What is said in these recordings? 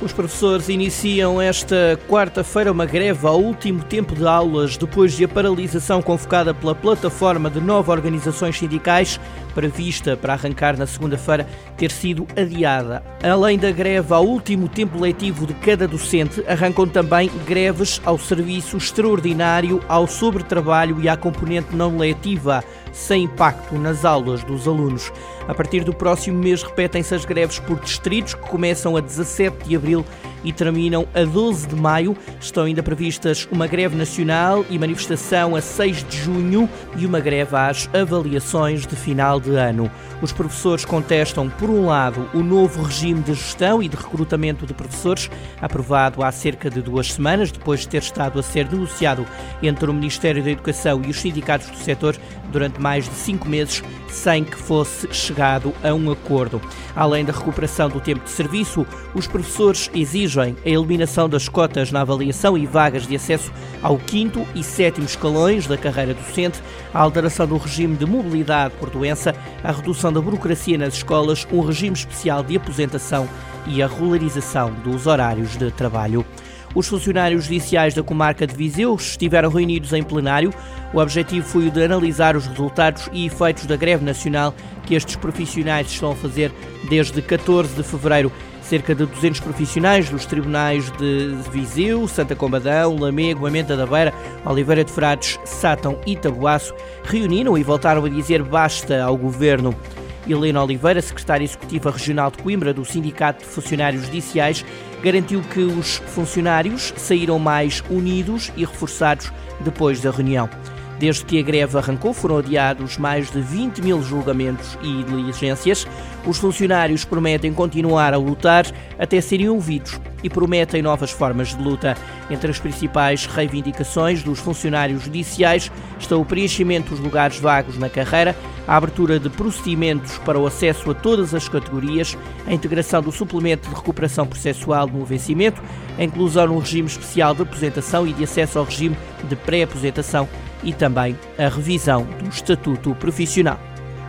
Os professores iniciam esta quarta-feira uma greve ao último tempo de aulas, depois de a paralisação convocada pela plataforma de nove organizações sindicais, prevista para arrancar na segunda-feira, ter sido adiada. Além da greve ao último tempo letivo de cada docente, arrancam também greves ao serviço extraordinário, ao sobretrabalho e à componente não letiva sem impacto nas aulas dos alunos. A partir do próximo mês repetem-se as greves por distritos, que começam a 17 de abril e terminam a 12 de maio. Estão ainda previstas uma greve nacional e manifestação a 6 de junho e uma greve às avaliações de final de ano. Os professores contestam, por um lado, o novo regime de gestão e de recrutamento de professores, aprovado há cerca de duas semanas, depois de ter estado a ser negociado entre o Ministério da Educação e os sindicatos do setor durante mais de cinco meses, sem que fosse chegado a um acordo. Além da recuperação do tempo de serviço, os professores exigem a eliminação das cotas na avaliação e vagas de acesso ao quinto e sétimo escalões da carreira docente, a alteração do regime de mobilidade por doença, a redução da burocracia nas escolas, um regime especial de aposentação e a regularização dos horários de trabalho. Os funcionários judiciais da comarca de Viseu estiveram reunidos em plenário. O objetivo foi o de analisar os resultados e efeitos da greve nacional que estes profissionais estão a fazer desde 14 de fevereiro. Cerca de 200 profissionais dos tribunais de Viseu, Santa Combadão, Lamego, Amenta da Beira, Oliveira de Frades, Sátão e Tabuaço reuniram e voltaram a dizer basta ao governo. Helena Oliveira, secretária executiva regional de Coimbra do Sindicato de Funcionários Judiciais, garantiu que os funcionários saíram mais unidos e reforçados depois da reunião. Desde que a greve arrancou, foram adiados mais de 20 mil julgamentos e diligências. Os funcionários prometem continuar a lutar até serem ouvidos e prometem novas formas de luta. Entre as principais reivindicações dos funcionários judiciais estão o preenchimento dos lugares vagos na carreira, a abertura de procedimentos para o acesso a todas as categorias, a integração do suplemento de recuperação processual no vencimento, a inclusão no regime especial de aposentação e de acesso ao regime de pré-aposentação e também a revisão do estatuto profissional.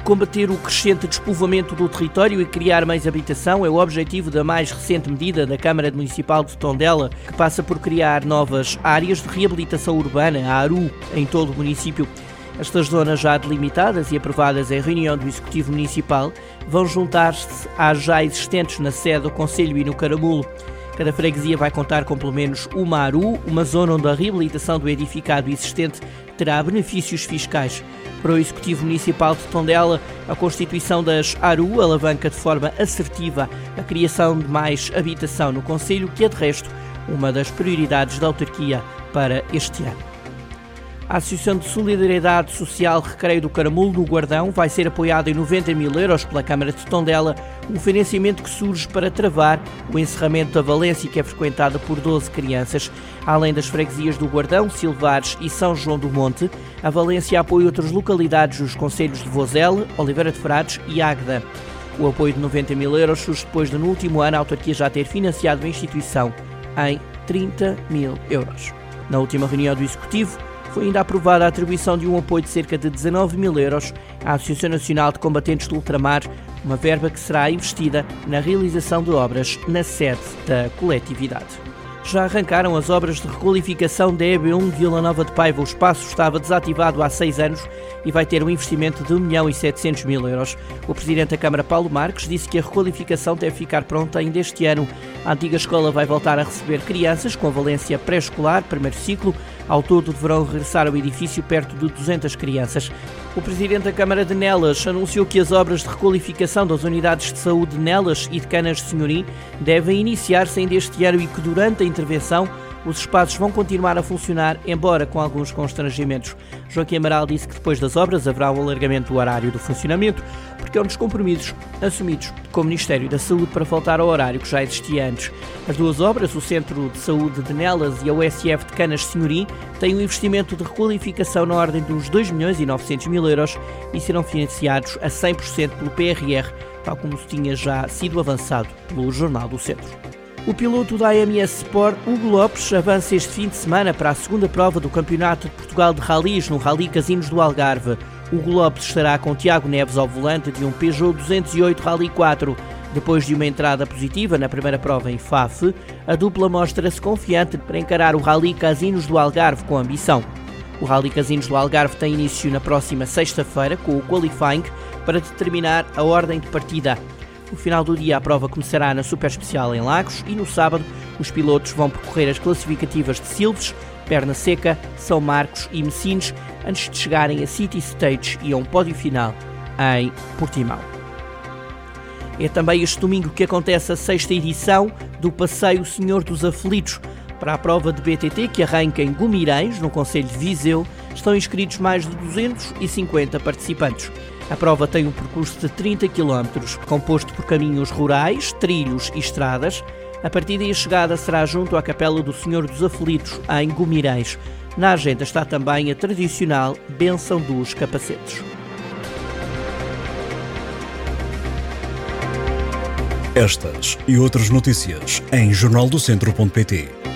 Combater o crescente despovoamento do território e criar mais habitação é o objetivo da mais recente medida da Câmara Municipal de Tondela, que passa por criar novas áreas de reabilitação urbana, a ARU, em todo o município. Estas zonas já delimitadas e aprovadas em reunião do Executivo Municipal vão juntar-se às já existentes na sede do Conselho e no Caramulo. Cada freguesia vai contar com pelo menos uma ARU, uma zona onde a reabilitação do edificado existente terá benefícios fiscais. Para o Executivo Municipal de Tondela, a constituição das ARU alavanca de forma assertiva a criação de mais habitação no Conselho, que é de resto uma das prioridades da autarquia para este ano. A Associação de Solidariedade Social Recreio do Caramulo, no Guardão, vai ser apoiada em 90 mil euros pela Câmara de Tondela, um financiamento que surge para travar o encerramento da Valência, que é frequentada por 12 crianças. Além das freguesias do Guardão, Silvares e São João do Monte, a Valência apoia outras localidades dos concelhos de Vozela, Oliveira de Frades e Águeda. O apoio de 90 mil euros surge depois de, no último ano, a autarquia já ter financiado a instituição em 30 mil euros. Na última reunião do Executivo, foi ainda aprovada a atribuição de um apoio de cerca de 19 mil euros à Associação Nacional de Combatentes do Ultramar, uma verba que será investida na realização de obras na sede da coletividade já arrancaram as obras de requalificação da EB1 de Vila Nova de Paiva. O espaço estava desativado há seis anos e vai ter um investimento de 1 milhão e 700 mil euros. O Presidente da Câmara, Paulo Marques, disse que a requalificação deve ficar pronta ainda este ano. A antiga escola vai voltar a receber crianças com valência pré-escolar, primeiro ciclo. Ao todo, deverão regressar ao edifício perto de 200 crianças. O Presidente da Câmara de Nelas anunciou que as obras de requalificação das unidades de saúde de Nelas e de Canas de Senhorim devem iniciar-se ainda este ano e que durante a intervenção os espaços vão continuar a funcionar, embora com alguns constrangimentos. Joaquim Amaral disse que depois das obras haverá um alargamento do horário do funcionamento, porque é um dos compromissos assumidos com o Ministério da Saúde para faltar ao horário que já existia antes. As duas obras, o Centro de Saúde de Nelas e a USF de Canas Senhorim, têm um investimento de requalificação na ordem dos 2 milhões e 900 mil euros e serão financiados a 100% pelo PRR, tal como tinha já sido avançado pelo Jornal do Centro. O piloto da AMS Sport, Hugo Lopes, avança este fim de semana para a segunda prova do Campeonato de Portugal de Rallys no Rally Casinos do Algarve. Hugo Lopes estará com Tiago Neves ao volante de um Peugeot 208 Rally 4. Depois de uma entrada positiva na primeira prova em FAF, a dupla mostra-se confiante para encarar o Rally Casinos do Algarve com ambição. O Rally Casinos do Algarve tem início na próxima sexta-feira com o qualifying para determinar a ordem de partida. No final do dia, a prova começará na Super Especial em Lagos e no sábado os pilotos vão percorrer as classificativas de Silves, Perna Seca, São Marcos e Messines antes de chegarem a City Stage e a um pódio final em Portimão. É também este domingo que acontece a sexta edição do Passeio Senhor dos Aflitos. Para a prova de BTT que arranca em Gumirães, no Conselho de Viseu, estão inscritos mais de 250 participantes. A prova tem um percurso de 30 km, composto por caminhos rurais, trilhos e estradas. A partida e a chegada será junto à Capela do Senhor dos Aflitos, em Gumirães. Na agenda está também a tradicional Benção dos Capacetes. Estas e outras notícias em jornaldocentro.pt.